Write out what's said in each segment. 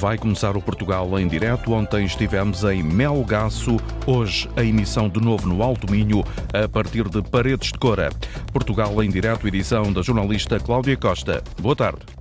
Vai começar o Portugal em direto. Ontem estivemos em Melgaço, hoje a emissão de novo no Alto Minho, a partir de Paredes de Cora. Portugal em direto, edição da jornalista Cláudia Costa. Boa tarde.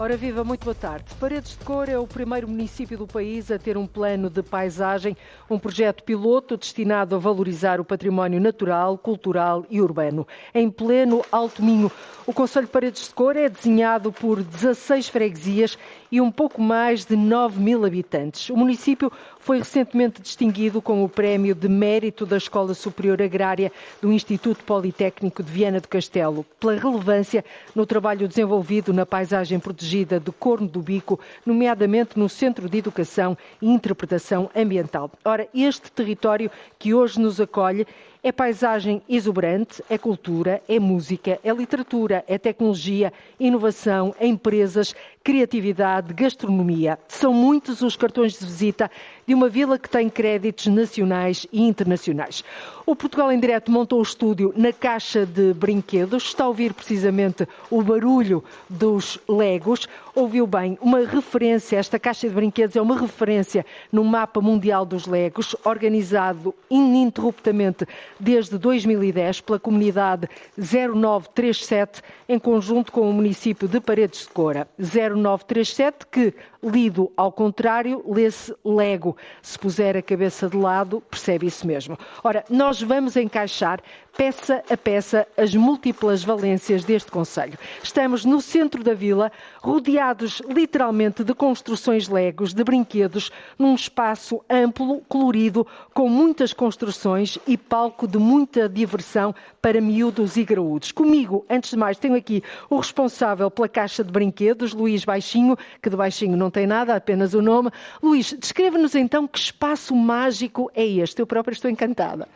Ora viva, muito boa tarde. Paredes de Cor é o primeiro município do país a ter um plano de paisagem, um projeto piloto destinado a valorizar o património natural, cultural e urbano. Em pleno Alto Minho, o Conselho de Paredes de Cor é desenhado por 16 freguesias e um pouco mais de 9 mil habitantes. O município foi recentemente distinguido com o Prémio de Mérito da Escola Superior Agrária do Instituto Politécnico de Viana do Castelo, pela relevância no trabalho desenvolvido na paisagem protegida de Corno do Bico, nomeadamente no Centro de Educação e Interpretação Ambiental. Ora, este território que hoje nos acolhe é paisagem exuberante, é cultura, é música, é literatura, é tecnologia, inovação, é empresas, criatividade, gastronomia. São muitos os cartões de visita de uma vila que tem créditos nacionais e internacionais. O Portugal em Direto montou o estúdio na caixa de brinquedos. Está a ouvir precisamente o barulho dos Legos. Ouviu bem, uma referência, esta caixa de brinquedos é uma referência no mapa mundial dos Legos, organizado ininterruptamente desde 2010 pela comunidade 0937, em conjunto com o município de Paredes de Cora. 0937, que, lido ao contrário, lê-se Lego. Se puser a cabeça de lado, percebe isso mesmo. Ora, nós vamos encaixar peça a peça as múltiplas valências deste Conselho. Estamos no centro da vila, rodeados literalmente de construções legos, de brinquedos, num espaço amplo, colorido, com muitas construções e palco de muita diversão para miúdos e graúdos. Comigo, antes de mais, tenho aqui o responsável pela caixa de brinquedos, Luís Baixinho, que de Baixinho não tem nada, apenas o nome. Luís, descreva-nos então que espaço mágico é este. Eu própria estou encantada.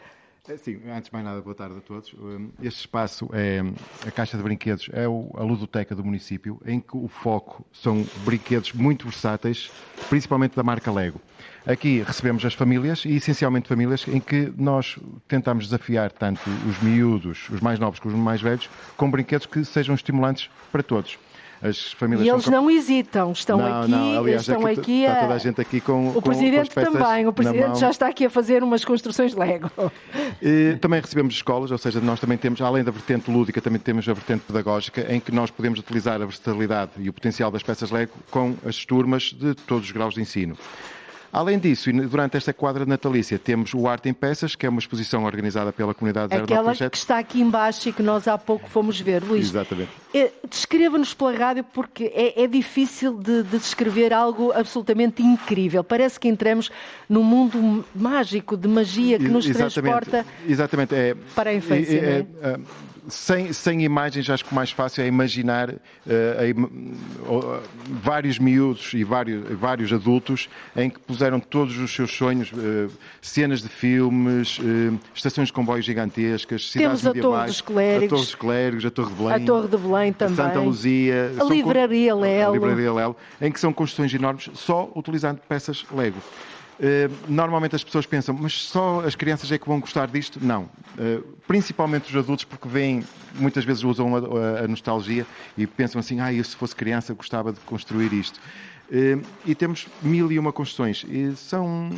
É, sim, antes de mais nada, boa tarde a todos. Este espaço é a Caixa de Brinquedos, é a ludoteca do município, em que o foco são brinquedos muito versáteis, principalmente da marca Lego. Aqui recebemos as famílias, e essencialmente famílias, em que nós tentamos desafiar tanto os miúdos, os mais novos, como os mais velhos, com brinquedos que sejam estimulantes para todos. As famílias e eles não hesitam, estão não, aqui, não, aliás, estão aqui, aqui a... está toda a gente aqui com o presidente com também, o presidente já está aqui a fazer umas construções Lego. E, também recebemos escolas, ou seja, nós também temos, além da vertente lúdica, também temos a vertente pedagógica, em que nós podemos utilizar a versatilidade e o potencial das peças Lego com as turmas de todos os graus de ensino. Além disso, durante esta quadra natalícia, temos o Arte em Peças, que é uma exposição organizada pela comunidade Aquela que está aqui embaixo e que nós há pouco fomos ver, Luís. Exatamente. Eh, descreva-nos pela rádio, porque é, é difícil de, de, descrever algo absolutamente incrível. Parece que entramos num mundo mágico, de magia, que nos Exatamente. transporta Exatamente. É, para a infância. É, é, é? Sem, sem imagens, acho que o mais fácil é imaginar uh, uh, vários miúdos e vários, vários adultos em que puseram todos os seus sonhos, uh, cenas de filmes, estações de comboios gigantescas, cidades Temos a medievais, Torre dos Clérigos, a Torre dos Clérigos, a Torre de Belém, a Torre de Belém também, Santa Luzia, a Livraria Lelo, a Livraria Lelo, em que são construções enormes só utilizando peças Lego. Eh, normalmente as pessoas pensam, mas só as crianças é que vão gostar disto? Não. Eh, principalmente os adultos, porque veem, muitas vezes usam a, nostalgia e pensam assim, ah, eu se fosse criança gostava de construir isto. Eh, e temos mil e uma construções. E são.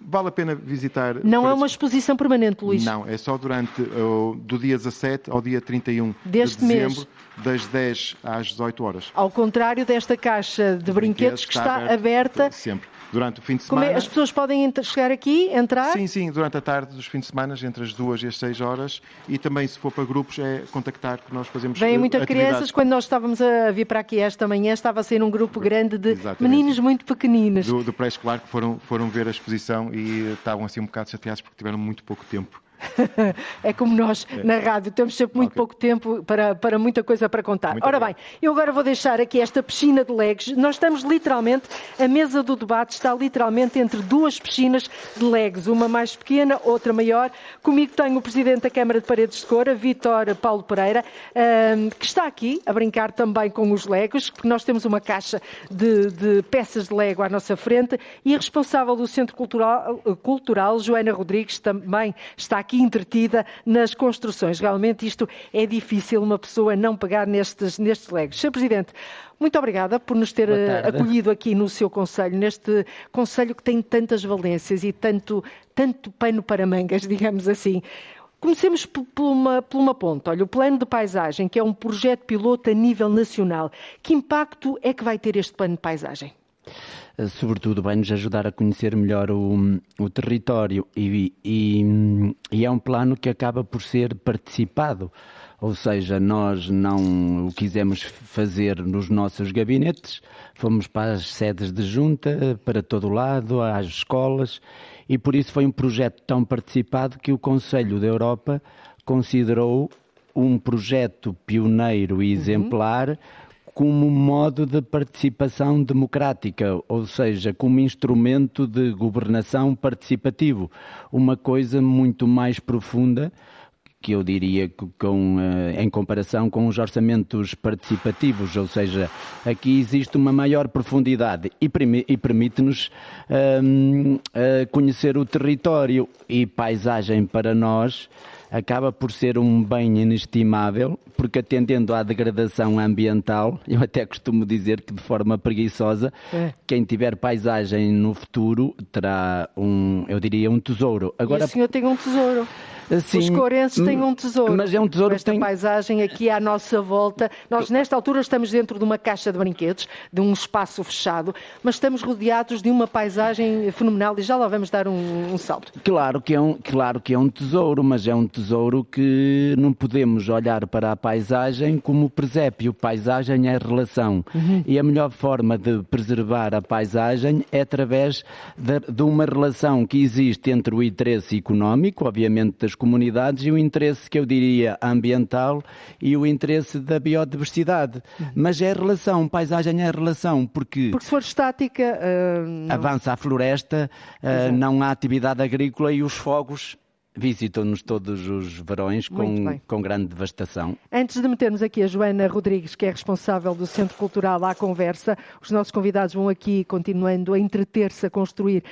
Vale a pena visitar. Não é uma exposição permanente, Luís? Não, é só durante do dia 17 ao dia 31 Deste de dezembro, mês. Das 10 às 18 horas. Ao contrário desta caixa de brinquedos, brinquedos que está, está aberta. Sempre durante o fim de semana. Como é, as pessoas podem chegar aqui, entrar? Sim, sim, durante a tarde dos fins de semana, entre as duas e as seis horas. E também, se for para grupos, é contactar, que nós fazemos Vêm muitas crianças. Quando nós estávamos a vir para aqui esta manhã, estava a ser um grupo grande de Exatamente. meninos muito pequeninos. Do, do pré-escolar que foram, foram ver a exposição e estavam assim um bocado chateados porque tiveram muito pouco tempo é como nós é. na rádio, temos sempre muito okay. pouco tempo para, para muita coisa para contar. Muito Ora bem, eu agora vou deixar aqui esta piscina de legos. Nós estamos literalmente, a mesa do debate está literalmente entre duas piscinas de legos, uma mais pequena, outra maior. Comigo tenho o Presidente da Câmara de Paredes de Cora, Vítor Paulo Pereira, que está aqui a brincar também com os legos, porque nós temos uma caixa de, de peças de lego à nossa frente, e a responsável do Centro Cultural, Cultural Joana Rodrigues, também está aqui aqui entretida nas construções. Realmente isto é difícil uma pessoa não pegar nestes, nestes legos. Sr. Presidente, muito obrigada por nos ter eh, acolhido aqui no seu Conselho, neste Conselho que tem tantas valências e tanto, tanto pano para mangas, digamos assim. Comecemos por uma, por uma ponta. Olha, o plano de paisagem, que é um projeto piloto a nível nacional. Que impacto é que vai ter este plano de paisagem? Eh, sobretudo, vai-nos ajudar a conhecer melhor o, o território e, e, e é um plano que acaba por ser participado ou seja, nós não o quisemos fazer nos nossos gabinetes, fomos para as sedes de junta, para todo o lado, às escolas, e por isso foi um projeto tão participado que o Conselho da Europa considerou um projeto pioneiro e uhum. exemplar uhum. Como modo de participação democrática, ou seja, como instrumento de governação participativo, uma coisa muito mais profunda que eu diria que com, eh, em comparação com os orçamentos participativos, ou seja, aqui existe uma maior profundidade. E, e permite-nos um, ehm, conhecer o território e paisagem para nós acaba por ser um bem inestimável, porque atendendo à degradação ambiental, eu até costumo dizer que de forma preguiçosa, é. quem tiver paisagem no futuro terá um, eu diria, um tesouro. Agora, e o senhor tem um tesouro. Os corenses têm um tesouro. Mas é um tesouro Esta tem... paisagem aqui à nossa volta. Nós, nesta altura, estamos dentro de uma caixa de brinquedos, de um espaço fechado, mas estamos rodeados de uma paisagem fenomenal e já lá vamos dar um, um salto. Claro que, é um, claro que é um tesouro, mas é um tesouro que não podemos olhar para a paisagem como presépio. Paisagem é relação. Uhum. E a melhor forma de preservar a paisagem é através de, de uma relação que existe entre o interesse económico, obviamente das comunidades, e o interesse que eu diria ambiental e o interesse da biodiversidade. Mas é relação, paisagem é relação, porque. Porque se for estática. Uh, avança a floresta, uh, não há atividade agrícola e os fogos Visitam-nos todos os verões com, com grande devastação. Antes de metermos aqui a Joana Rodrigues, que é responsável do Centro Cultural à conversa, os nossos convidados vão aqui continuando a entreter-se, a construir,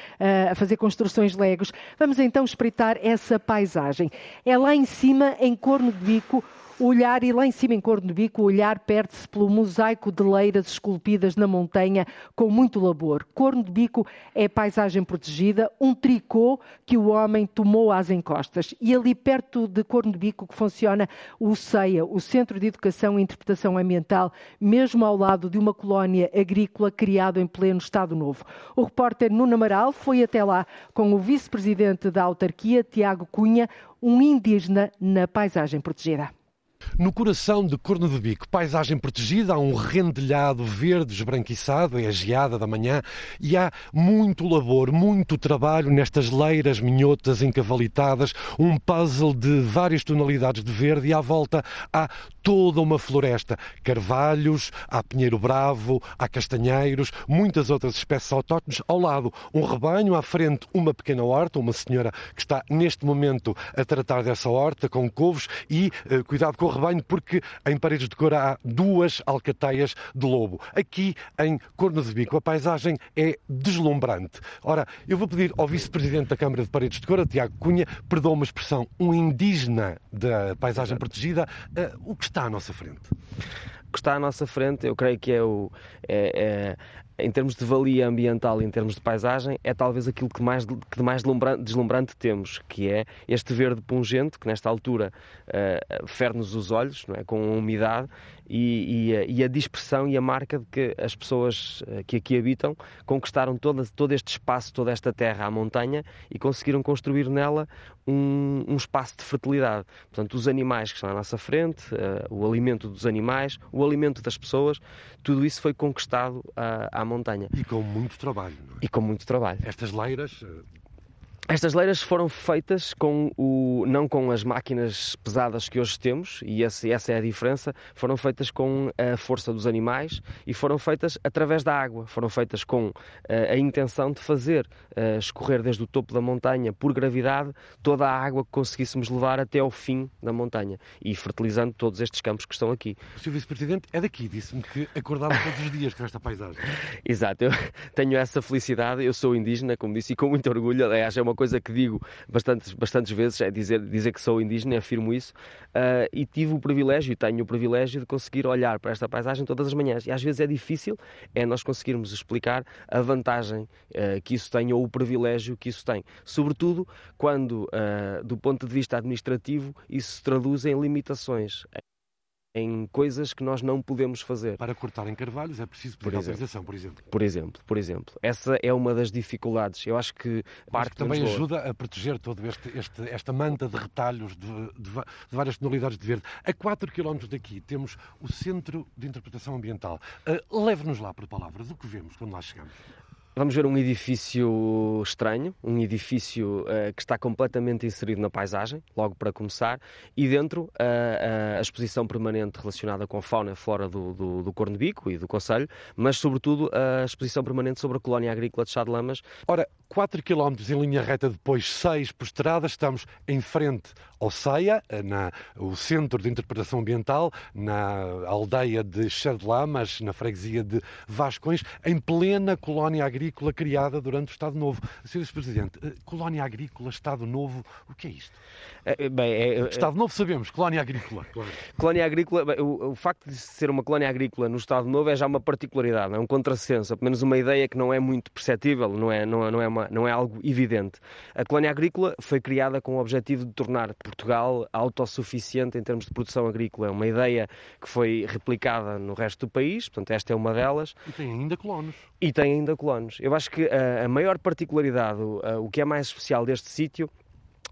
a fazer construções legos. Vamos então espreitar essa paisagem. É lá em cima, em Corno de Bico, olhar, e lá em cima em Corno de Bico, o olhar perde-se pelo mosaico de leiras esculpidas na montanha com muito labor. Corno de Bico é paisagem protegida, um tricô que o homem tomou às encostas. E ali perto de Corno de Bico que funciona o CEIA, o Centro de Educação e Interpretação Ambiental, mesmo ao lado de uma colónia agrícola criada em pleno Estado Novo. O repórter Nuno Amaral foi até lá com o vice-presidente da autarquia, Tiago Cunha, um indígena na paisagem protegida. No coração de Corno de Bico, paisagem protegida, há um rendilhado verde esbranquiçado, é a geada da manhã, e há muito labor, muito trabalho nestas leiras minhotas encavalitadas, um puzzle de várias tonalidades de verde, e à volta há toda uma floresta. Carvalhos, há pinheiro bravo, há castanheiros, muitas outras espécies autóctones. Ao lado, um rebanho, à frente, uma pequena horta, uma senhora que está neste momento a tratar dessa horta com couves e uh, cuidado com o rebanho, porque em Paredes de Cora há duas alcateias de lobo. Aqui em Corno de Bico, a paisagem é deslumbrante. Ora, eu vou pedir ao vice-presidente da Câmara de Paredes de Cora, Tiago Cunha, perdoa uma expressão, um indígena da paisagem protegida, uh, o que está à nossa frente? O que está à nossa frente, eu creio que é o. É, é, em termos de valia ambiental, em termos de paisagem, é talvez aquilo que mais, que de mais deslumbrante, temos, que é este verde pungente, que nesta altura uh, fere-nos os olhos, é? com a umidade, e, e, a, e, a, dispersão e a marca de que as pessoas eh, que aqui habitam conquistaram todo, todo este espaço, toda esta terra à montanha e conseguiram construir nela um, um espaço de fertilidade. Portanto, os animais que estão à nossa frente, uh, o alimento dos animais, o alimento das pessoas, tudo isso foi conquistado uh, à montanha. E com muito trabalho. É? E com muito trabalho. Estas leiras estas leiras foram feitas com o, não com as máquinas pesadas que hoje temos, e esse, essa é a diferença, foram feitas com a força dos animais e foram feitas através da água, foram feitas com uh, a intenção de fazer uh, escorrer desde o topo da montanha, por gravidade, toda a água que conseguíssemos levar até ao fim da montanha e fertilizando todos estes campos que estão aqui. O Sr. Vice-Presidente é daqui, disse-me que acordava todos os dias com esta paisagem. Exato, eu tenho essa felicidade, eu sou indígena, como disse, e com muito orgulho, aliás, é uma coisa que digo bastantes, bastantes vezes, é dizer, dizer que sou indígena, afirmo isso, uh, e tive o privilégio, e tenho o privilégio de conseguir olhar para esta paisagem todas as manhãs. E às vezes é difícil, é nós conseguirmos explicar a vantagem uh, que isso tem ou o privilégio que isso tem. Sobretudo quando, uh, do ponto de vista administrativo, isso se traduz em limitações em coisas que nós não podemos fazer. Para cortar em carvalhos é preciso pedir por autorização, por exemplo. Por exemplo, por exemplo. Essa é uma das dificuldades. Eu acho que parte que também ajuda a proteger toda este, este, esta manta de retalhos de, de, de, várias tonalidades de verde. A 4 km daqui temos o Centro de Interpretação Ambiental. Uh, Leve-nos lá por palavras. O que vemos quando lá chegamos? Vamos ver um edifício estranho, um edifício uh, que está completamente inserido na paisagem, logo para começar, e dentro uh, a exposição permanente relacionada com a fauna flora do, do, do Cornebico e do Conselho, mas sobretudo a exposição permanente sobre a colónia agrícola de Chá de Lamas. Ora, 4 km em linha reta, depois 6 por estrada, estamos em frente ao CEIA, na, o Centro de Interpretação Ambiental, na aldeia de Chá de Lamas, na freguesia de Vascões, em plena colónia agrícola agrícola criada durante o Estado Novo. Sr. Presidente, eh, colónia agrícola, Estado Novo, o que é isto? É, bem, é, é, Estado Novo sabemos, colónia agrícola. Claro. Colónia agrícola, bem, o, o, facto de ser uma colónia agrícola no Estado Novo é já uma particularidade, é um contrassenso, pelo menos uma ideia que não é muito perceptível, não é, não, não, é uma, não é algo evidente. A colónia agrícola foi criada com o objetivo de tornar Portugal autossuficiente em termos de produção agrícola. É uma ideia que foi replicada no resto do país, portanto, esta é uma delas. E tem ainda colonos. E tem ainda colonos. Eu acho que a, a maior particularidade, o, a, o que é mais especial deste sítio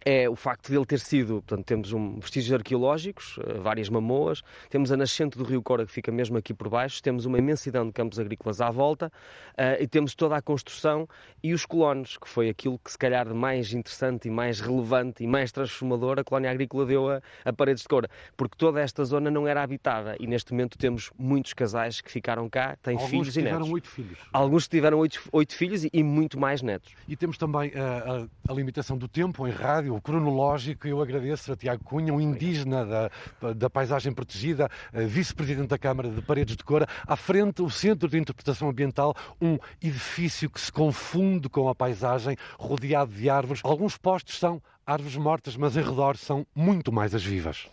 é o facto de ele ter sido, portanto, temos um, vestígios arqueológicos, eh, várias mamoas, temos a nascente do rio Cora que fica mesmo aqui por baixo, temos uma imensidão de campos agrícolas à volta uh, e temos toda a construção e os colonos, que foi aquilo que se calhar de mais interessante e mais relevante e mais transformador a colónia agrícola deu a, a Paredes de Cora, porque toda esta zona não era habitada e neste momento temos muitos casais que ficaram cá, têm Alguns filhos e netos. tiveram oito filhos. Alguns tiveram oito, oito filhos e, e, muito mais netos. E temos também a, a, a limitação do tempo em rádio, o cronológico. Eu agradeço a Tiago Cunha, um indígena da, da paisagem protegida, vice-presidente da Câmara de Paredes de Cora. À frente, o Centro de Interpretação Ambiental, um edifício que se confunde com a paisagem, rodeado de árvores. Alguns postos são árvores mortas, mas em redor são muito mais as vivas.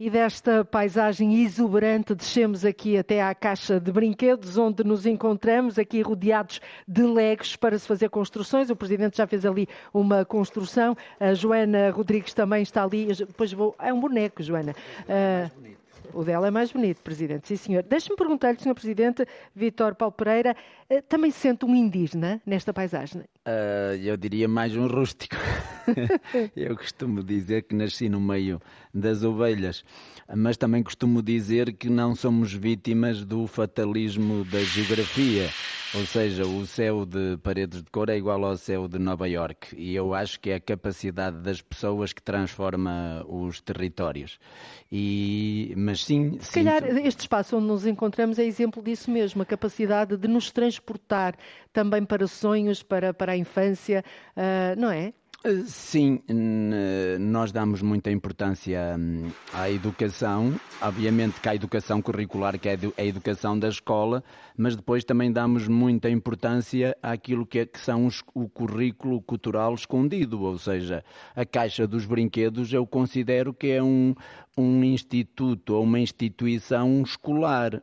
E desta paisagem exuberante, descemos aqui até à caixa de brinquedos, onde nos encontramos aqui rodeados de legos para se fazer construções. O Presidente já fez ali uma construção. A Joana Rodrigues também está ali. Depois vou... É um boneco, Joana. Uh... O dela é mais bonito, Presidente. Sim, senhor. Deixe-me perguntar-lhe, Senhor Presidente, Vítor Paulo Pereira, também se sente um indígena nesta paisagem? Uh, eu diria mais um rústico. eu costumo dizer que nasci no meio das ovelhas, mas também costumo dizer que não somos vítimas do fatalismo da geografia. Ou seja, o céu de Paredes de Cor é igual ao céu de Nova York. E eu acho que é a capacidade das pessoas que transforma os territórios. E, mas sim. Se calhar este espaço onde nos encontramos é exemplo disso mesmo, a capacidade de nos transportar também para sonhos, para, para a infância, uh, não é? Sim, nós damos muita importância hum, à educação, obviamente que a educação curricular, que é a educação da escola, mas depois também damos muita importância àquilo que, é, que são os, o currículo cultural escondido, ou seja, a caixa dos brinquedos eu considero que é um, um instituto ou uma instituição escolar.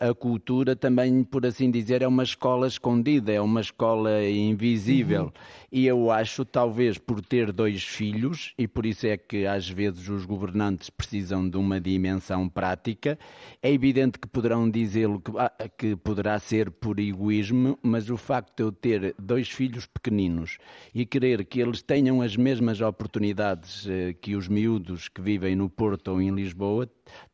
A cultura também, por assim dizer, é uma escola escondida, é uma escola invisível. Uhum. E eu acho, talvez por ter dois filhos, e por isso é que às vezes os governantes precisam de uma dimensão prática, é evidente que poderão dizê-lo que, ah, que poderá ser por egoísmo, mas o facto de eu ter dois filhos pequeninos e querer que eles tenham as mesmas oportunidades eh, que os miúdos que vivem vivem no Porto ou em Lisboa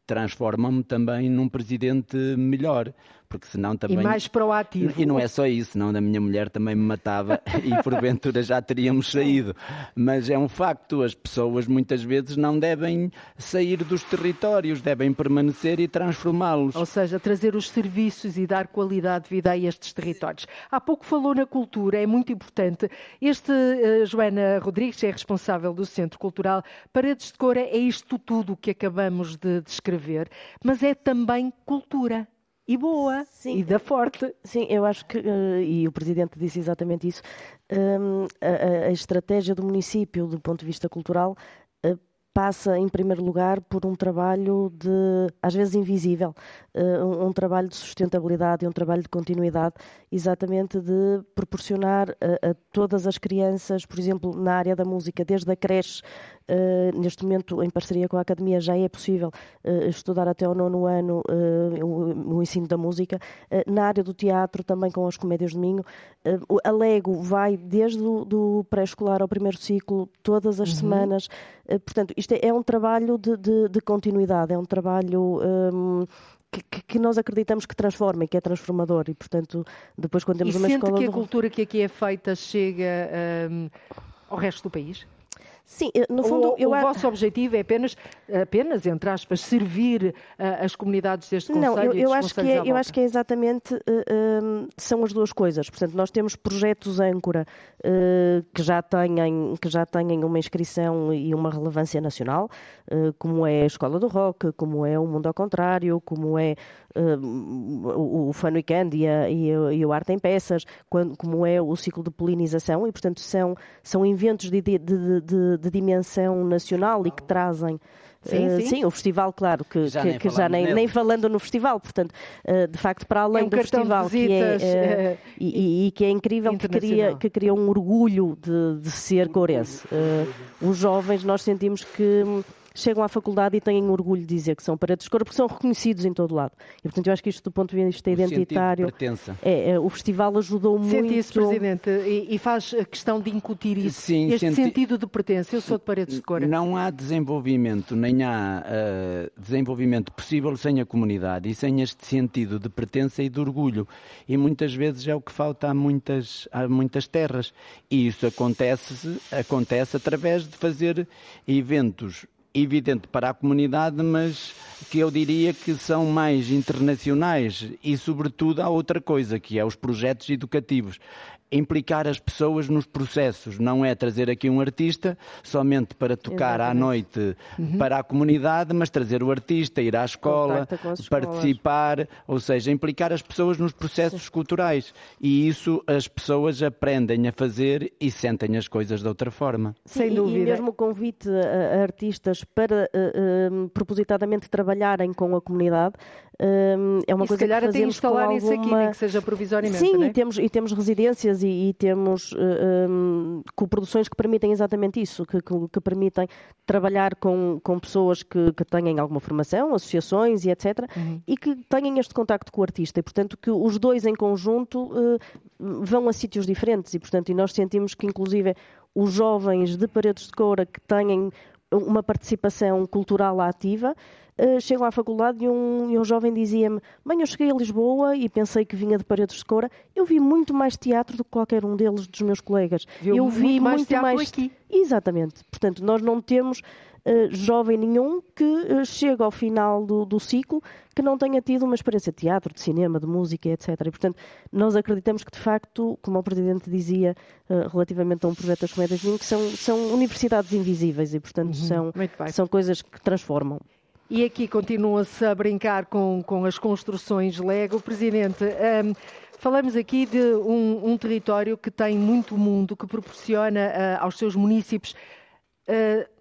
transformam-me também num presidente melhor porque senão também... E mais proativo. E não é só isso, senão a minha mulher também me matava e porventura já teríamos saído. Mas é um facto, as pessoas muitas vezes não devem sair dos territórios, devem permanecer e transformá-los. Ou seja, trazer os serviços e dar qualidade de vida a estes territórios. Há pouco falou na cultura, é muito importante. Este, uh, Joana Rodrigues, é responsável do Centro Cultural Paredes de Cora, é isto tudo que acabamos de descrever, mas é também cultura. e boa Sim. e da forte. Sim, eu acho que, uh, e o Presidente disse exatamente isso, um, a, a, estratégia do município do ponto de vista cultural uh, passa, em primeiro lugar, por um trabalho de, às vezes invisível, um, um, trabalho de sustentabilidade e um trabalho de continuidade, exatamente de proporcionar a, a todas as crianças, por exemplo, na área da música, desde a creche Uh, neste momento, em parceria com a Academia, já é possível uh, estudar até ao nono ano uh, o, o, ensino da música. na área do teatro, também com as comédias de Minho. a Lego vai desde o do pré-escolar ao primeiro ciclo, todas as uhum. semanas. portanto, isto é, é um trabalho de, de, de, continuidade, é um trabalho. Um, que, que, nós acreditamos que transforma e que é transformador e portanto depois quando temos e uma escola que a cultura que aqui é feita chega um, ao resto do país Sim, no fundo, o, eu... o vosso objetivo é apenas, apenas entre aspas, servir uh, as comunidades deste Conselho Não, eu, eu acho que é, eu acho que é exatamente, uh, um, são as duas coisas. Portanto, nós temos projetos âncora uh, que, já têm, que já têm uma inscrição e uma relevância nacional, como é a Escola do Rock, como é o Mundo ao Contrário, como é o, o Fun Weekend e, a, e, a, e o Arte em Peças, quando, como é o ciclo de polinização, e portanto são, são eventos de, de, de de, dimensão nacional e que trazem Sim, uh, sim. sim, o festival, claro, que já, que, nem, que já nem, nem, falando no festival, portanto, uh, de facto, para além é um do festival, que é, uh, e, e, que é incrível, que cria, que cria um orgulho de, de ser corense. os jovens, nós sentimos que chegam à faculdade e têm orgulho de dizer que são paredes de cor, porque são reconhecidos em todo lado. E, portanto, eu acho que isto, do ponto de vista o identitário, é, é, o festival ajudou Sente muito. Sente isso, Presidente, e, e, faz a questão de incutir isso, Sim, este senti... sentido de pertença. Eu sou de paredes de cor. Não há desenvolvimento, nem há uh, desenvolvimento possível sem a comunidade e sem este sentido de pertença e de orgulho. E muitas vezes é o que falta a muitas, a muitas terras. E isso acontece, acontece através de fazer eventos evidente para a comunidade, mas que eu diria que são mais internacionais e, sobretudo, há outra coisa, que é os projetos educativos implicar as pessoas nos processos, não é trazer aqui um artista somente para tocar Exatamente. à noite uhum. para a comunidade, mas trazer o artista, ir à escola, participar, ou seja, implicar as pessoas nos processos Sim. culturais. E isso as pessoas aprendem a fazer e sentem as coisas de outra forma. Sim, Sem dúvida. E mesmo o convite a, artistas para uh, uh, propositadamente trabalharem com a comunidade uh, é uma e coisa se calhar que fazemos até instalar alguma... isso aqui, nem que seja provisoriamente, Sim, é? e, temos, e temos residências e, e temos uh, eh, um, produções que permitem exatamente isso, que, que, que permitem trabalhar com, com pessoas que, que têm alguma formação, associações e etc., uhum. e que tenham este contacto com o artista. E, portanto, que os dois em conjunto uh, vão a sítios diferentes. E, portanto, e nós sentimos que, inclusive, os jovens de Paredes de Coura que têm uma participação cultural ativa, uh, chegam à faculdade e um, e um jovem dizia-me: Bem, eu cheguei a Lisboa e pensei que vinha de Paredes de Coura. Eu vi muito mais teatro do que qualquer um deles, dos meus colegas. Viu eu vi muito mais muito teatro mais... aqui. Exatamente. Portanto, nós não temos jovem nenhum que uh, chega ao final do, do, ciclo que não tenha tido uma experiência de teatro, de cinema, de música, etc. E, portanto, nós acreditamos que, de facto, como o Presidente dizia uh, relativamente a um projeto das comédias que são, são universidades invisíveis e, portanto, uhum. são, são coisas que transformam. E aqui continua-se a brincar com, com as construções Lego. Presidente, um, falamos aqui de um, um, território que tem muito mundo, que proporciona uh, aos seus municípios uh,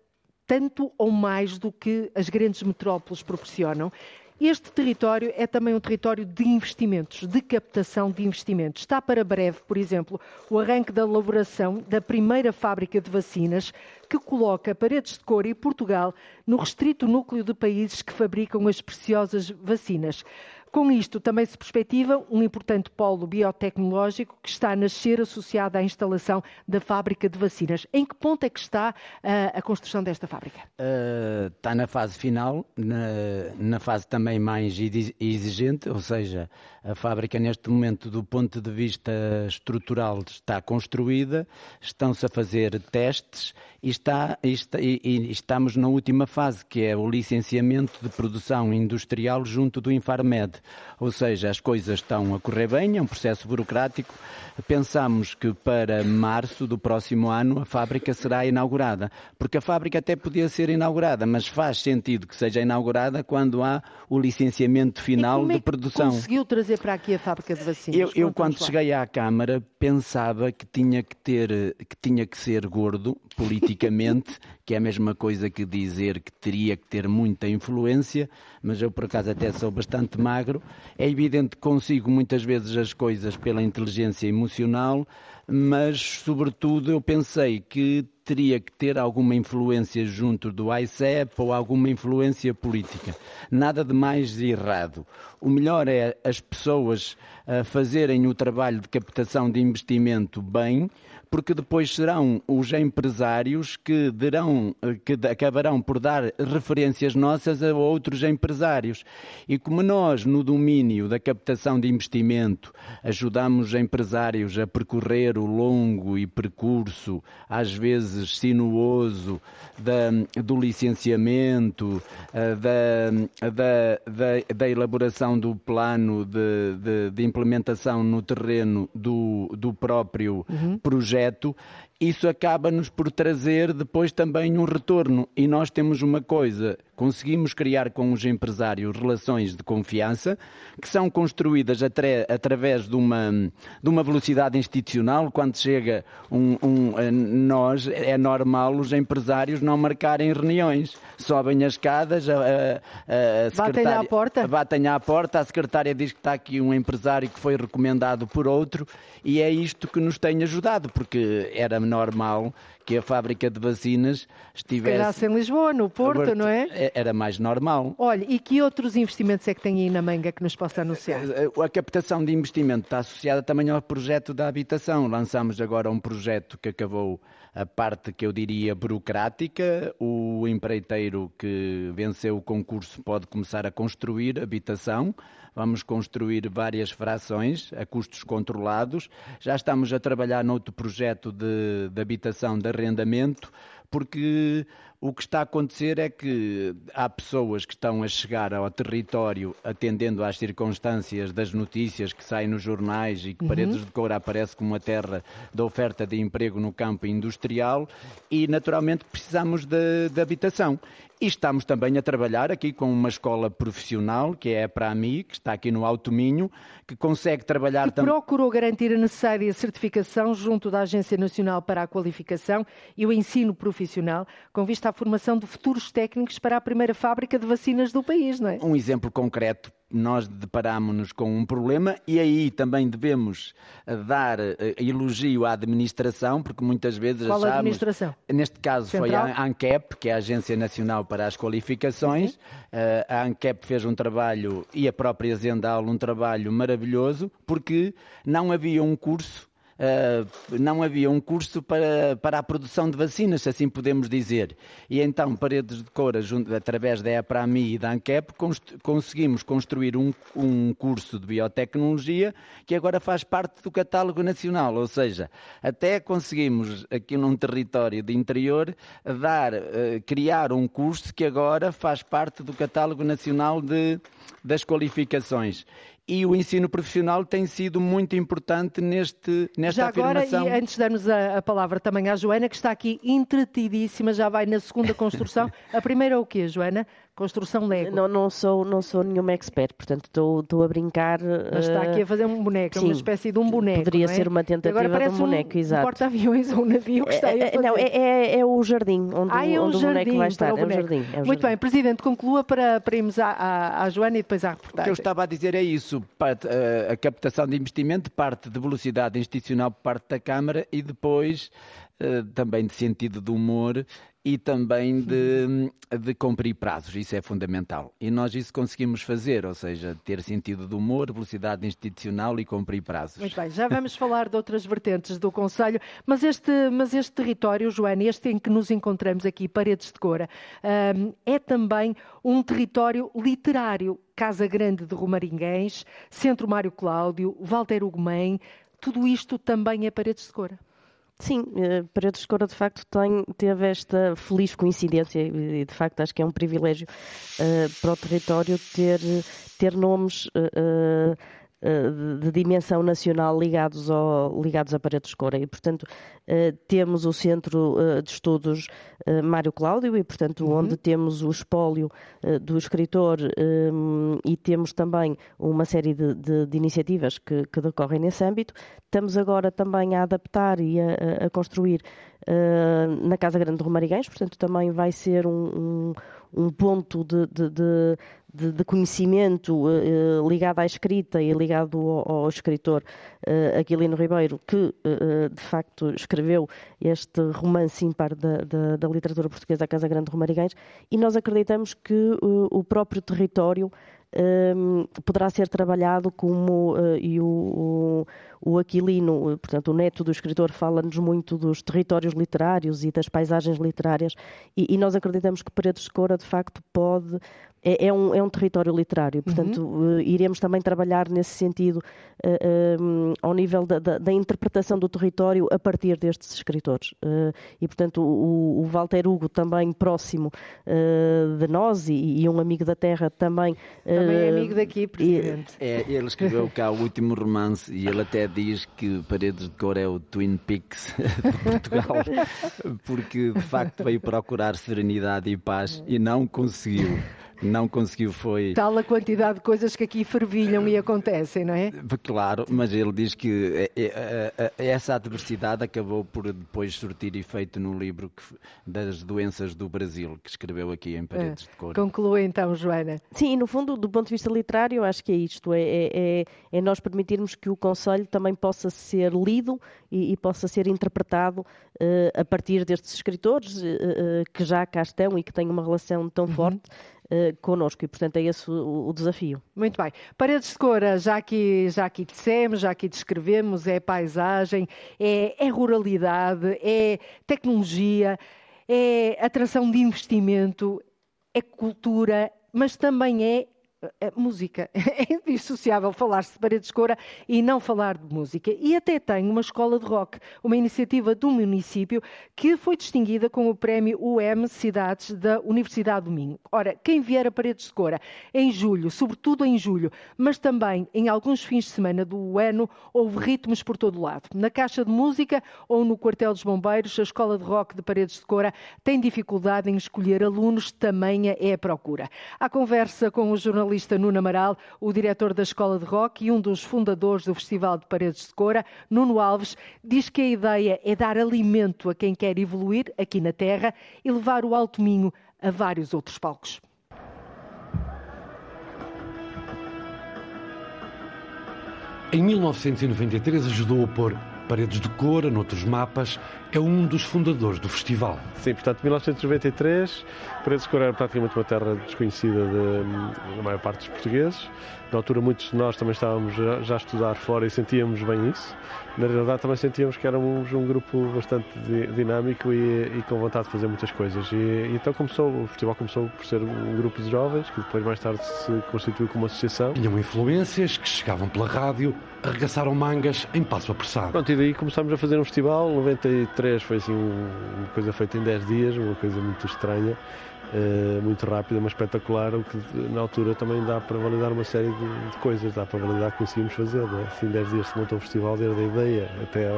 tanto ou mais do que as grandes metrópoles proporcionam. Este território é também um território de investimentos, de captação de investimentos. Está para breve, por exemplo, o arranque da elaboração da primeira fábrica de vacinas que coloca Paredes de Cor e Portugal no restrito núcleo de países que fabricam as preciosas vacinas. Com isto, também se perspectiva um importante polo biotecnológico que está a nascer associado à instalação da fábrica de vacinas. Em que ponto é que está uh, a construção desta fábrica? Uh, está na fase final, na, na, fase também mais exigente, ou seja, a fábrica neste momento, do ponto de vista estrutural, está construída, estão-se a fazer testes e está, está, e, e estamos na última fase, que é o licenciamento de produção industrial junto do Infarmed. Ou seja, as coisas estão a correr bem, é um processo burocrático. Pensamos que para março do próximo ano a fábrica será inaugurada, porque a fábrica até podia ser inaugurada, mas faz sentido que seja inaugurada quando há o licenciamento final é de produção. conseguiu trazer para aqui a fábrica de vacinas? Eu, eu quando cheguei à Câmara pensava que tinha que ter, que tinha que ser gordo politicamente, que é a mesma coisa que dizer que teria que ter muita influência, mas eu por acaso até sou bastante magro. É evidente que consigo muitas vezes as coisas pela inteligência emocional, mas sobretudo eu pensei que teria que ter alguma influência junto do ICEP ou alguma influência política. Nada de mais errado. O melhor é as pessoas uh, fazerem o trabalho de captação de investimento bem, porque depois serão os empresários que, derão, que acabarão por dar referências nossas a outros empresários. E como nós, no domínio da captação de investimento, ajudamos empresários a percorrer o longo e percurso, às vezes sinuoso, da, do licenciamento, eh, da, da, da, da elaboração do plano de, de, de, implementação no terreno do, do próprio uhum. projeto projeto, isso acaba-nos por trazer depois também um retorno. E nós temos uma coisa conseguimos criar com os empresários relações de confiança que são construídas através de uma, de uma velocidade institucional. Quando chega um, um, nós, é normal os empresários não marcarem reuniões. Sobem as escadas, a, a, a batem à porta. Batem à porta, a secretária diz que está aqui um empresário que foi recomendado por outro e é isto que nos tem ajudado, porque era normal que a fábrica de vacinas estivesse... Se em Lisboa, no Porto, não é? é? Era mais normal. Olha, e que outros investimentos é que tem aí na manga que nos possa anunciar? Eh, a captação de investimento está associada também ao projeto da habitação. Lançamos agora um projeto que acabou a parte que eu diria burocrática. O empreiteiro que venceu o concurso pode começar a construir habitação. Vamos construir várias frações a custos controlados. Já estamos a trabalhar noutro projeto de, de habitação de arrendamento, porque o que está a acontecer é que há pessoas que estão a chegar ao território atendendo às circunstâncias das notícias que saem nos jornais e que uhum. Paredes de Coura aparece como uma terra da oferta de emprego no campo industrial e naturalmente precisamos de, de habitação. E estamos também a trabalhar aqui com uma escola profissional, que é a PRAMI, que está aqui no Alto Minho, que consegue trabalhar também. procurou garantir a necessária certificação junto da Agência Nacional para a Qualificação e o Ensino Profissional, com vista à formação de futuros técnicos para a primeira fábrica de vacinas do país, não é? Um exemplo concreto nós deparámos-nos com um problema e aí também devemos eh, dar eh, elogio à administração, porque muitas vezes Qual achamos... administração? Neste caso Central? foi a ANCAP, que é a Agência Nacional para as Qualificações. Uhum. A ANCAP fez um trabalho, e a própria Zendal, um trabalho maravilhoso, porque não havia um curso não havia um curso para, para a produção de vacinas, se assim podemos dizer. E então, Paredes de Coura, através da EPRAMI e da ANCAP, conseguimos construir um, um curso de biotecnologia que agora faz parte do catálogo nacional, ou seja, até conseguimos aqui num território de interior dar, uh, criar um curso que agora faz parte do catálogo nacional de, das qualificações e o ensino profissional tem sido muito importante neste, nesta já afirmação. Agora, e antes de darmos a, a, palavra também à Joana, que está aqui entretidíssima, já vai na segunda construção. a primeira é o quê, Joana? Construção Lego. Não, não, sou, não sou nenhuma expert, portanto estou, estou a brincar. Mas está aqui a fazer um boneco, sim, uma espécie de um boneco. Poderia é? ser uma tentativa de um boneco, um, exato. Um porta-aviões ou um navio que está aí a é, é, fazer. Não, é, é, é, o jardim onde, ah, é onde o, boneco vai estar. É o jardim, é Muito bem, Presidente, conclua para, para irmos à, à, à Joana e depois à reportagem. O que eu estava a dizer é isso. A captação de investimento parte de velocidade institucional por parte da Câmara e depois eh, também de sentido de humor e também de, de cumprir prazos. Isso é fundamental. E nós isso conseguimos fazer, ou seja, ter sentido de humor, velocidade institucional e cumprir prazos. Muito bem, já vamos falar de outras vertentes do Conselho, mas este, mas este território, Joana, este em que nos encontramos aqui, Paredes de Cora, hum, é também um território literário. Casa Grande de Romaringuens, Centro Mário Cláudio, Walter Ugumem, tudo isto também é Paredes de Cora. Sim, uh, Paredes de Cora de facto tem, teve esta feliz coincidência e de facto acho que é um privilégio uh, para o território ter, ter nomes uh, eh, de dimensão nacional ligados, ao, ligados a Paredes de Cora. E, portanto, eh, temos o Centro eh, de Estudos Mário Cláudio, e, portanto, uhum. onde temos o espólio do escritor e temos também uma série de, de, de iniciativas que, que, decorrem nesse âmbito. Estamos agora também a adaptar e a, a construir na Casa Grande de Romariguens, portanto, também vai ser um, um um ponto de, de, de, de, de conhecimento uh, ligado à escrita e ligado ao, ao escritor uh, Aquilino Ribeiro, que uh, de facto escreveu este romance ímpar da, da, da, literatura portuguesa a Casa Grande de Romariguens, e nós acreditamos que o próprio território poderá ser trabalhado como, e o, o, Aquilino, portanto, o neto do escritor, fala-nos muito dos territórios literários e das paisagens literárias, e, e nós acreditamos que Paredes de Cora, de facto, pode é, é, um, é um território literário, portanto, uhum. uh, iremos também trabalhar nesse sentido uh, um, ao nível da, da, da, interpretação do território a partir destes escritores. Uh, e, portanto, o, o, Walter Hugo, também próximo de nós e, e, um amigo da terra, também. Também é amigo daqui, Presidente. É, ele escreveu cá o último romance e ele até diz que Paredes de Cor é o Twin Peaks de Portugal, porque de facto veio procurar serenidade e paz e não conseguiu não conseguiu foi. Tal a quantidade de coisas que aqui fervilham e acontecem, não é? Claro, mas ele diz que é, é, é, essa adversidade acabou por depois surtir efeito no livro das doenças do Brasil, que escreveu aqui em Paredes de Cor. Conclua então, Joana. Sim, no fundo, do ponto de vista literário, acho que é isto: é, é, é nós permitirmos que o Conselho também possa ser lido e, e possa ser interpretado uh, a partir destes escritores uh, uh, que já cá estão e que têm uma relação tão uhum. forte uh, connosco e, portanto, é esse o, o, desafio. Muito bem. Paredes de Cora, já aqui, já aqui dissemos, já aqui descrevemos, é paisagem, é, é ruralidade, é tecnologia, é atração de investimento, é cultura, mas também é música. É indissociável falar-se de paredes de cora e não falar de música. E até tem uma escola de rock, uma iniciativa do município que foi distinguida com o prémio UM Cidades da Universidade do Minho. Ora, quem vier a paredes de cora em julho, sobretudo em julho, mas também em alguns fins de semana do ano, houve ritmos por todo o lado. Na caixa de música ou no quartel dos bombeiros, a escola de rock de paredes de cora tem dificuldade em escolher alunos, tamanha é a procura. A conversa com o jornalista jornalista Nuno Amaral, o diretor da Escola de Rock e um dos fundadores do Festival de Paredes de Cora, Nuno Alves, diz que a ideia é dar alimento a quem quer evoluir aqui na Terra e levar o Alto Minho a vários outros palcos. Em 1993 ajudou a pôr Paredes de Cora, noutros mapas, é um dos fundadores do festival. Sim, portanto, 1993, Paredes de Cora era praticamente uma terra desconhecida de, da maior parte dos portugueses. Na altura, muitos de nós também estávamos já a estudar fora e sentíamos bem isso. Na realidade, também sentíamos que éramos um grupo bastante dinâmico e, e com vontade de fazer muitas coisas. E, e, então começou, o festival começou por ser um grupo de jovens, que depois mais tarde se constituiu como associação. Tinham influências que chegavam pela rádio, arregaçaram mangas em passo apressado. Pronto, e daí começámos a fazer um festival. 93 foi assim uma coisa feita em 10 dias, uma coisa muito estranha. Uh, muito rápida, mas espetacular, o que na altura também dá para validar uma série de, coisas, dá para validar que conseguimos fazer. Não é? Assim, 10 dias se montou um festival, desde a ideia até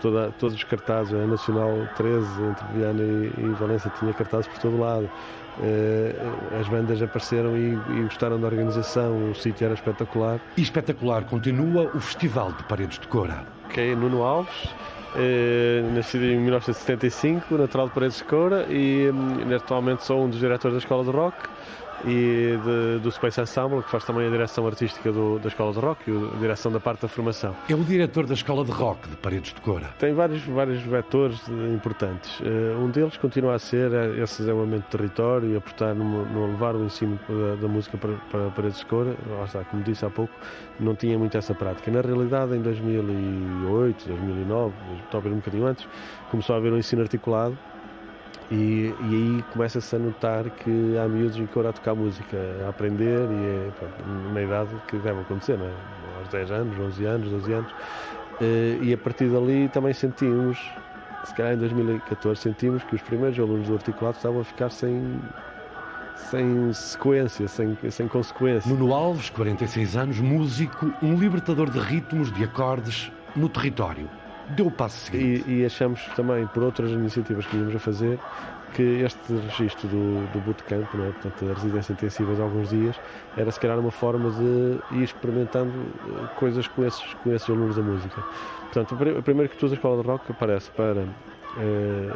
toda, todos os cartazes, a Nacional 13, entre Viana e, e Valência, tinha cartazes por todo lado. Uh, as bandas apareceram e, e, gostaram da organização, o sítio era espetacular. E espetacular continua o Festival de Paredes de Cora. Ok, Nuno Alves, eh, nascido em 1975, natural de Paredes de Coura e hum, atualmente sou um dos diretores da Escola de Rock e de, do Space Ensemble, que faz também a direção artística do, da Escola de Rock e a direção da parte da formação. É o diretor da Escola de Rock de Paredes de Cora. Tem vários, vários vetores importantes. Uh, um deles continua a ser esse desenvolvimento do território e apostar no, no levar o ensino da, da música para, para, Paredes de Cora. Está, como disse há pouco, não tinha muito essa prática. Na realidade, em 2008, 2009, talvez um bocadinho antes, começou a haver um ensino articulado e, e aí começa-se a notar que há miúdos em cor a tocar música, a aprender e é pronto, na idade que deve acontecer, não é? aos 10 anos, 11 anos, 12 anos. e a partir dali também sentimos, se calhar em 2014, sentimos que os primeiros alunos do articulado estavam a ficar sem, sem sequência, sem, sem consequência. Nuno Alves, 46 anos, músico, um libertador de ritmos, de acordes no território. Deu passo. E, e achamos também, por outras iniciativas que íamos a fazer, que este registro do, do bootcamp, é? portanto, a residência intensiva de alguns dias, era se calhar uma forma de ir experimentando eh, coisas com esses, com esses alunos da música. Portanto, primeiro que tudo, a Escola de Rock aparece para eh,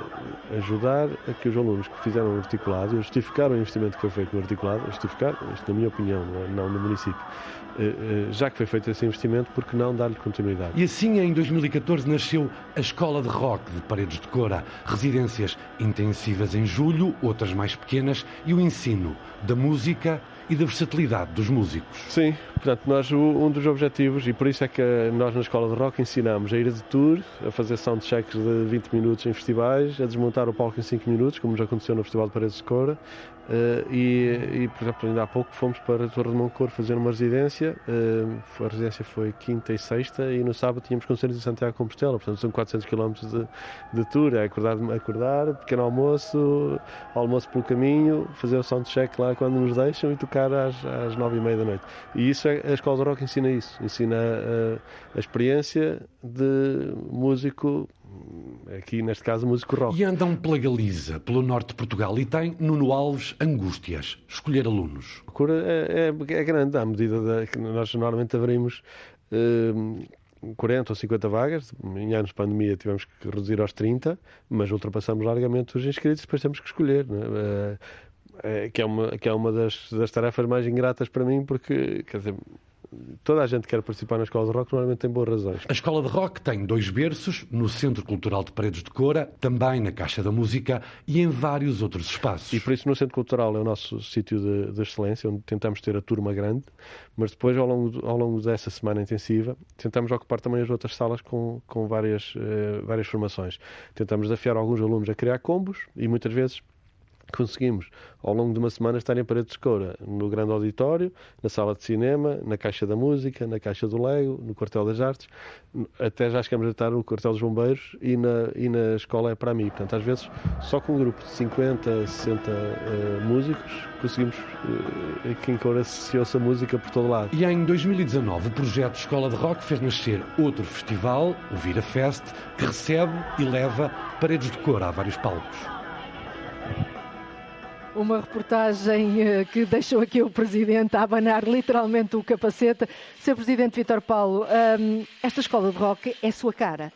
ajudar a que os alunos que fizeram o articulado, justificar o investimento que foi feito no articulado, justificar, isto na minha opinião, não, é? no município, eh, eh, já que foi feito esse investimento, porque não dar-lhe continuidade? E assim, em 2014, nasceu a Escola de Rock de Paredes de Cora, residências intensivas em julho, outras mais pequenas, e o ensino da música e da versatilidade dos músicos. Sim, portanto, nós, um dos objetivos, e por isso é que nós na Escola de Rock ensinamos a ir de tour, a fazer soundchecks de 20 minutos em festivais, a desmontar o palco em 5 minutos, como já aconteceu no Festival de Paredes de Cora, Uh, e, e, por exemplo, ainda há pouco fomos para a Torre de Moncor fazer uma residência. Uh, a residência foi quinta e sexta, e no sábado tínhamos concertos em Santiago de Compostela, portanto são 400 km de, de tour. É acordar, acordar, pequeno almoço, almoço pelo caminho, fazer o soundcheck lá quando nos deixam e tocar às, às nove e meia da noite. E isso é, a Escola de Rock ensina isso, ensina a, a experiência de músico aqui neste caso músico rock. E andam pela Galiza, pelo norte de Portugal, e tem Nuno Alves angústias, escolher alunos. A cura é, é, é grande, à medida da, que nós normalmente abrimos eh, 40 ou 50 vagas, em anos de pandemia tivemos que reduzir aos 30, mas ultrapassamos largamente os inscritos, depois temos que escolher. É? É, que é uma, que é uma das, das tarefas mais ingratas para mim, porque, quer dizer, toda a gente que quer participar na Escola de Rock normalmente tem boas razões. A Escola de Rock tem dois berços, no Centro Cultural de Paredes de Cora, também na Caixa da Música e em vários outros espaços. E por isso no Centro Cultural é o nosso sítio de, de excelência, onde tentamos ter a turma grande, mas depois ao longo, ao longo dessa semana intensiva tentamos ocupar também as outras salas com, com várias, uh, várias formações. Tentamos desafiar alguns alunos a criar combos e muitas vezes conseguimos, ao longo de uma semana, estar em Paredes de Coura, no grande auditório, na sala de cinema, na Caixa da Música, na Caixa do Lego, no Quartel das Artes, até já chegamos a estar no Quartel dos Bombeiros e na, e na Escola é para mim. Portanto, às vezes, só com um grupo de 50, 60 uh, músicos, conseguimos uh, que em Coura se ouça música por todo lado. E em 2019, o projeto Escola de Rock fez nascer outro festival, o Vira Fest, que recebe e leva Paredes de Coura a vários palcos. Uma reportagem eh, que deixou aqui o Presidente a abanar literalmente o capacete. Sr. Presidente Vitor Paulo, um, esta escola de rock é sua cara?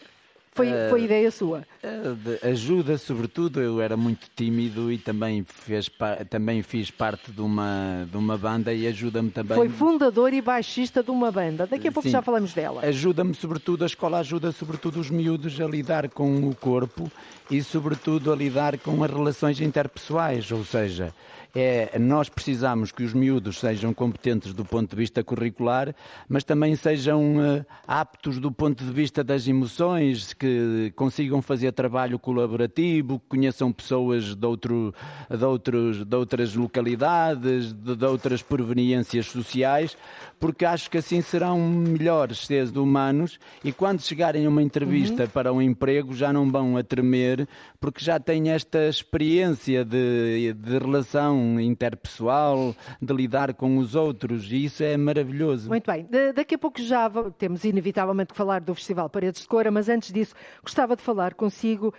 Foi, foi ideia sua? Uh, ajuda, sobretudo. Eu era muito tímido e também, fez, também fiz parte de uma, de uma banda e ajuda-me também. Foi fundador e baixista de uma banda. Daqui a pouco Sim, já falamos dela. Ajuda-me, sobretudo, a escola ajuda, sobretudo, os miúdos a lidar com o corpo e, sobretudo, a lidar com as relações interpessoais. Ou seja, é, nós precisamos que os miúdos sejam competentes do ponto de vista curricular, mas também sejam uh, aptos do ponto de vista das emoções, que consigam fazer trabalho colaborativo, que conheçam pessoas de, outro, de, outros, de outras localidades, de, de outras proveniências sociais, porque acho que assim serão melhores seres humanos e quando chegarem a uma entrevista uhum. para um emprego já não vão a tremer, porque já têm esta experiência de, de relação interpessoal, de lidar com os outros, e isso é maravilhoso. Muito bem, daqui a pouco já temos inevitavelmente que falar do Festival Paredes de Cora, mas antes disso gostava de falar consigo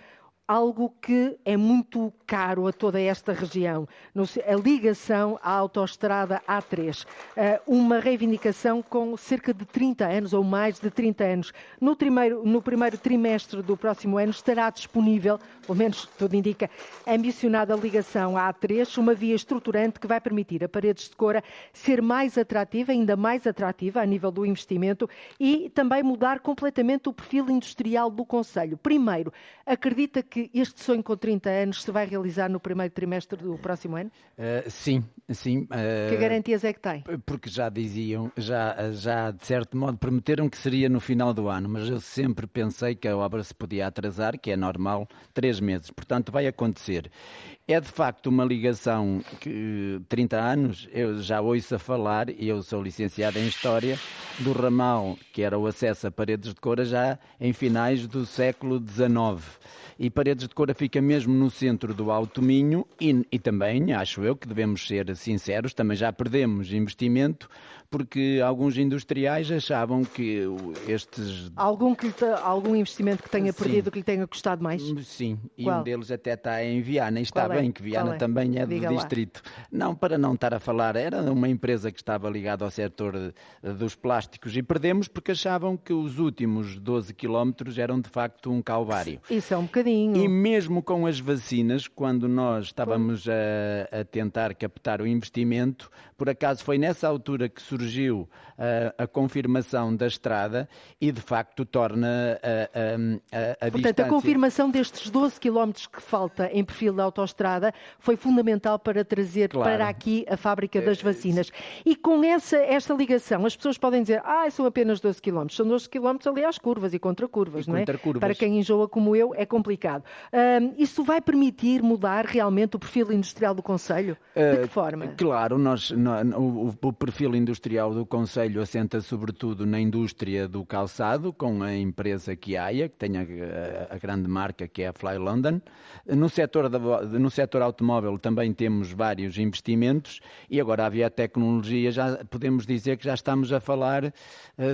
algo que é muito caro a toda esta região, a ligação à autoestrada A3. Eh, uma reivindicação com cerca de 30 anos ou mais de 30 anos. No primeiro, no primeiro trimestre do próximo ano estará disponível, pelo menos tudo indica, ambicionada ligação à A3, uma via estruturante que vai permitir a Paredes de Cora ser mais atrativa, ainda mais atrativa a nível do investimento e também mudar completamente o perfil industrial do Conselho. Primeiro, acredita que que este sonho com 30 anos se vai realizar no primeiro trimestre do próximo ano? Uh, sim, sim. Uh, que garantias é que tem? Porque já diziam, já, já de certo modo prometeram que seria no final do ano, mas eu sempre pensei que a obra se podia atrasar, que é normal, três meses. Portanto, vai acontecer. é de facto uma ligação que 30 anos eu já ouço a falar, e eu sou licenciado em História, do ramal que era o acesso a paredes de Cora já em finais do século XIX. E Paredes de Cora fica mesmo no centro do Alto Minho e, e também, acho eu, que devemos ser sinceros, também já perdemos investimento porque alguns industriais achavam que estes... Algum, que te, algum investimento que tenha Sim. perdido, que lhe tenha custado mais? Sim, e Qual? um deles até está em Viana, e está Qual é? bem, é? que Viana é? também é Diga do lá. distrito. Não, para não estar a falar, era uma empresa que estava ligada ao setor dos plásticos e perdemos porque achavam que os últimos 12 quilómetros eram de facto um calvário. Isso é um bocadinho. E mesmo com as vacinas, quando nós estávamos a, a tentar captar o investimento, por acaso foi nessa altura que surgiu a, a confirmação da estrada e, de facto, torna a, a, a Portanto, distância... a confirmação destes 12 quilómetros que falta em perfil da autoestrada foi fundamental para trazer claro. para aqui a fábrica das é, vacinas. E com essa, esta ligação, as pessoas podem dizer, ah, são apenas 12 quilómetros. São 12 quilómetros ali às curvas e contra curvas, e não é? Curvas. Para quem enjoa como eu, é complicado. Um, isso vai permitir mudar realmente o perfil industrial do Conselho? De que uh, forma? Claro, nós, o, o perfil industrial do Conselho assenta sobretudo na indústria do calçado, com a empresa Kiaia, que tem a, a, a grande marca que é a Fly London. No setor, da, no setor automóvel também temos vários investimentos e agora a tecnologia já podemos dizer que já estamos a falar eh,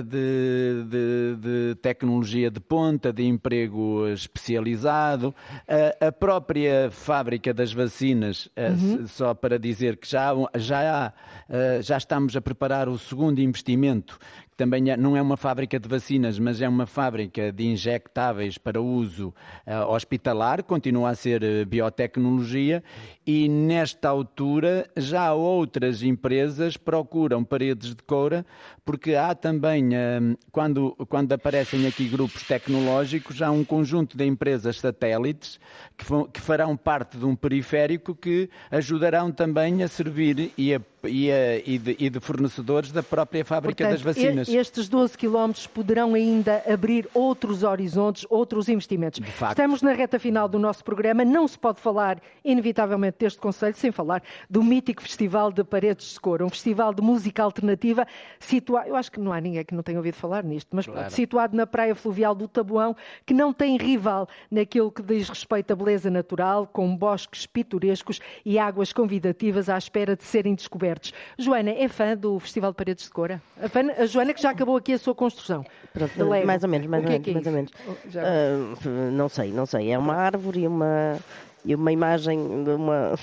de, de, de tecnologia de ponta, de emprego especializado. A, a própria fábrica das vacinas, eh, uhum. só para dizer que já, já há eh, já estamos a preparar o segundo investimento também é, não é uma fábrica de vacinas, mas é uma fábrica de injectáveis para uso uh, hospitalar, continua a ser uh, biotecnologia, e nesta altura já outras empresas procuram paredes de coura, porque há também, uh, quando, quando aparecem aqui grupos tecnológicos, há um conjunto de empresas satélites que, que farão parte de um periférico que ajudarão também a servir e, a, e, a, e, de, e de, fornecedores da própria fábrica Portanto, das vacinas estes 12 quilómetros poderão ainda abrir outros horizontes, outros investimentos. Estamos na reta final do nosso programa. Não se pode falar, inevitavelmente, deste Conselho sem falar do mítico Festival de Paredes de Cor, um festival de música alternativa situado, eu acho que não há ninguém que não tenha ouvido falar nisto, mas claro. situado na praia fluvial do Tabuão, que não tem rival naquilo que diz respeito à beleza natural, com bosques pitorescos e águas convidativas à espera de serem descobertos. Joana, é fã do Festival de Paredes de Cora? A, fã, a Joana que já acabou aqui a sua construção. Pronto, mais ou menos, mais, ou, é menos, é mais ou menos. Uh, não sei, não sei. É uma árvore e uma e uma imagem de, uma,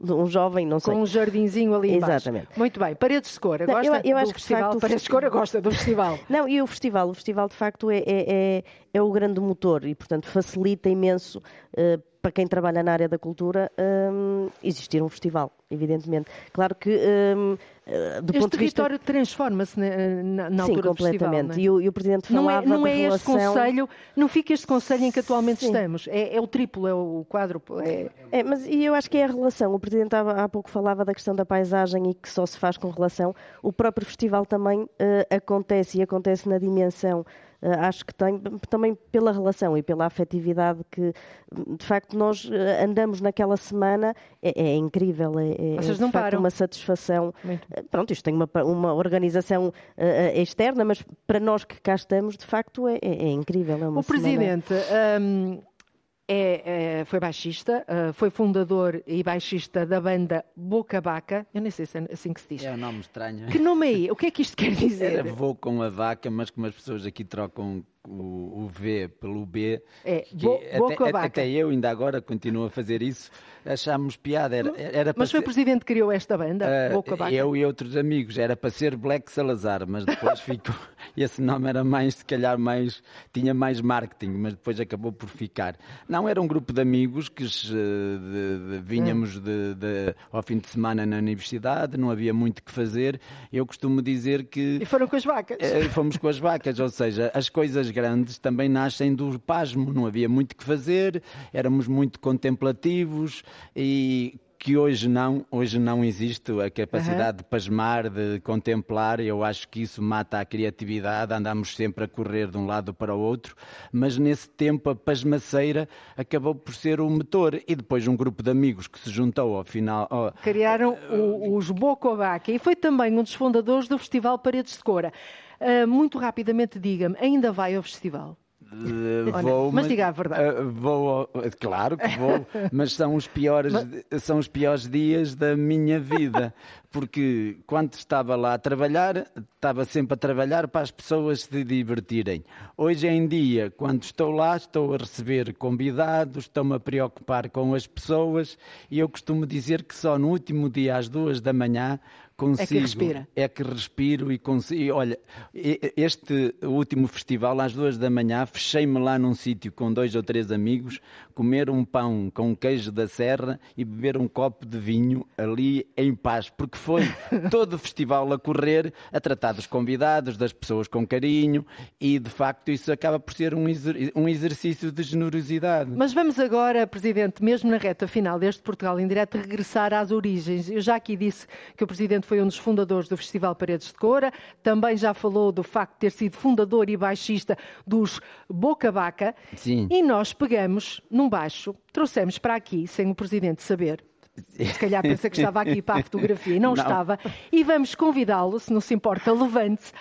de, um jovem, não sei. Com um jardinzinho ali embaixo. Exatamente. Muito bem. Paredes de Cora, gosta eu, eu do festival? Facto, Paredes de Cora gosta do festival. Não, e o festival? O festival, de facto, é, é, é, é o grande motor e, portanto, facilita imenso uh, para quem trabalha na área da cultura, um, existir um festival, evidentemente. Claro que um, eh, do este território vista... transforma-se na, na, na Sim, altura completamente. do festival. É? E, o, e o Presidente não é, falava é, não é relação... este conselho, não fica este conselho em que atualmente Sim. estamos. É, é, o triplo, é o quádruplo. É... é... mas e eu acho que é a relação. O Presidente há, há, pouco falava da questão da paisagem e que só se faz com relação. O próprio festival também uh, acontece e acontece na dimensão eh, acho que tem também pela relação e pela afetividade que de facto nós eh, andamos naquela semana é, é incrível, é, é Vocês não param. uma satisfação. Muito. Eh, pronto, isto tem uma, uma organização uh, externa, mas para nós que cá estamos, de facto, é, é, é incrível. É o Presidente, um, é, é, foi baixista, uh, foi fundador e baixista da banda Boca Vaca. Eu nem sei se é assim que se diz. É um nome estranho. Que nome é? O que é que isto quer dizer? Era vou com a vaca, mas como as pessoas aqui trocam o, o V pelo B. É, bo, até, até, eu ainda agora continuo a fazer isso. Achámos piada. Era, era mas foi o presidente que criou esta banda, uh, Boca Vaca? Eu e outros amigos. Era para ser Black Salazar, mas depois ficou. Esse nome era mais, se calhar, mais. tinha mais marketing, mas depois acabou por ficar. Não, era um grupo de amigos que de, de, vinhamos hum. de, de, ao fim de semana na universidade, não havia muito que fazer. Eu costumo dizer que. E foram com as vacas? Uh, fomos com as vacas, ou seja, as coisas grandes também nascem do pasmo, não havia muito que fazer, éramos muito contemplativos e que hoje não, hoje não existe a capacidade uhum. de pasmar, de contemplar. Eu acho que isso mata a criatividade, andamos sempre a correr de um lado para o outro, mas nesse tempo a pasmaceira acabou por ser o motor e depois um grupo de amigos que se juntou ao final. Ao... Criaram o, os Bocovaca e foi também um dos fundadores do Festival Paredes de Cora. Uh, muito rapidamente, diga-me, ainda vai ao festival? Uh, vou, mas, mas, diga a verdade. Uh, vou, claro que vou, mas são os piores, mas... são os piores dias da minha vida, porque quando estava lá a trabalhar, estava sempre a trabalhar para as pessoas se divertirem. Hoje em dia, quando estou lá, estou a receber convidados, estou-me a preocupar com as pessoas e eu costumo dizer que só no último dia às duas da manhã consigo. É que respira. É que respiro e consigo. Olha, este último festival, às duas da manhã, fechei-me lá num sítio com dois ou três amigos, comer um pão com queijo da serra e beber um copo de vinho ali em paz, porque foi todo o festival a correr, a tratar dos convidados, das pessoas com carinho e, de facto, isso acaba por ser um, um exercício de generosidade. Mas vamos agora, Presidente, mesmo na reta final deste Portugal em Direto, regressar às origens. Eu já aqui disse que o Presidente foi um dos fundadores do Festival Paredes de Cora, também já falou do facto de ter sido fundador e baixista dos Boca Baca. Sim. E nós pegamos num baixo, trouxemos para aqui, sem o Presidente saber, se calhar pensa que estava aqui para a fotografia e não, não. estava. E vamos convidá-lo, se não se importa, levante-se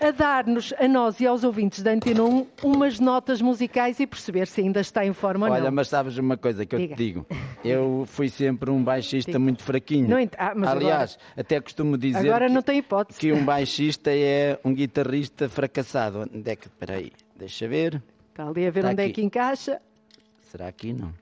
a dar-nos, a nós e aos ouvintes da Antena 1, umas notas musicais e perceber se ainda está em forma Olha, ou não. Olha, mas sabes uma coisa que Diga. eu te digo? Eu fui sempre um baixista Diga. muito fraquinho. Não, ah, Aliás, agora... até costumo dizer agora não tem hipótese. que um baixista é um guitarrista fracassado. Onde é que... Espera aí, deixa ver. Está ali a ver está onde aqui. é que encaixa. Será aqui? Não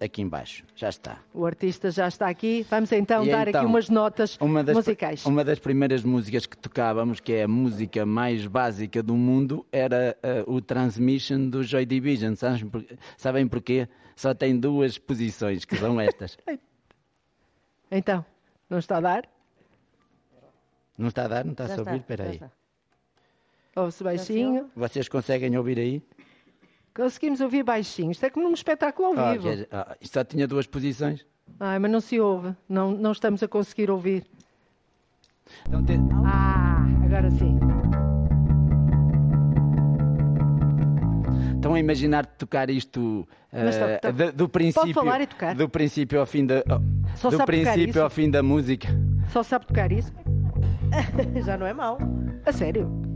aqui embaixo. Já está. O artista já está aqui. Vamos então e dar então, aqui umas notas uma das, musicais. Uma das primeiras músicas que tocávamos, que é a música mais básica do mundo, era uh, o Transmission do Joy Division. Sabem, por, sabem porquê? Só tem duas posições, que são estas. então, não está a dar? Não está a dar? Não está já a ouvir? Espera aí. Ouve-se baixinho. Vocês conseguem ouvir aí? Conseguimos ouvir baixinho. Isto é como num espetáculo ao ah, vivo. Ah, isto só tinha duas posições. Ai, mas não se ouve. Não, não estamos a conseguir ouvir. Então, te... Ah, agora sim. Estão a imaginar tocar isto uh, tá, do, do, princípio falar e tocar. do princípio ao fim da Só do princípio ao fim da música. Só sabe tocar isso? Já não é mau. A sério?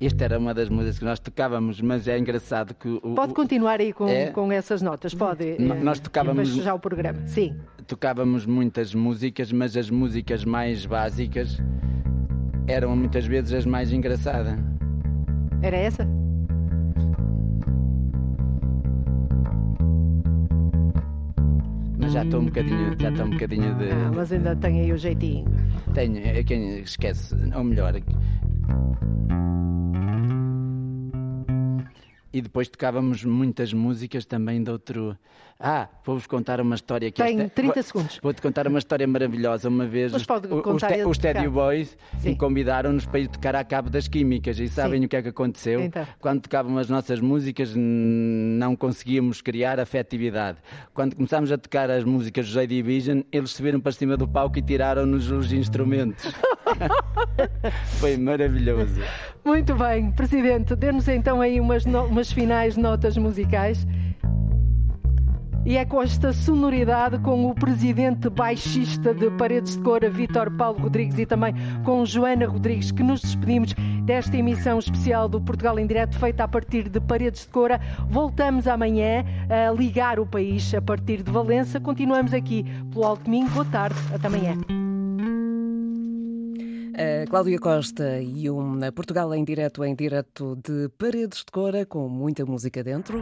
Esta era uma das músicas que nós tocávamos, mas é engraçado que. O, pode continuar aí com, é, com essas notas, pode. Nós tocávamos. já o programa, sim. Tocávamos muitas músicas, mas as músicas mais básicas eram muitas vezes as mais engraçadas. Era essa? Mas já estou um bocadinho, já estou um bocadinho de. Ah, mas ainda tem aí o jeitinho. Tenho, é quem esquece, ou melhor, e depois tocávamos muitas músicas também de outro. Ah, vou-vos contar uma história que Tem esta... 30 segundos. Vou-te contar uma história maravilhosa. Uma vez os, os, os Teddy Boys convidaram-nos para ir tocar a Cabo das Químicas e sabem Sim. o que é que aconteceu? Então. Quando tocavam as nossas músicas não conseguíamos criar afetividade. Quando começámos a tocar as músicas do J Division, eles subiram para cima do palco e tiraram-nos os instrumentos. Foi maravilhoso. Muito bem, Presidente, dê-nos então aí umas, no... umas finais notas musicais. E é com esta sonoridade, com o presidente baixista de Paredes de Cora, Vítor Paulo Rodrigues, e também com Joana Rodrigues, que nos despedimos desta emissão especial do Portugal em Direto, feita a partir de Paredes de Cora. Voltamos amanhã a ligar o país a partir de Valença. Continuamos aqui pelo Alto Minho. Boa tarde, até amanhã. A Cláudia Costa e um Portugal em direto em direto de Paredes de Cora com muita música dentro.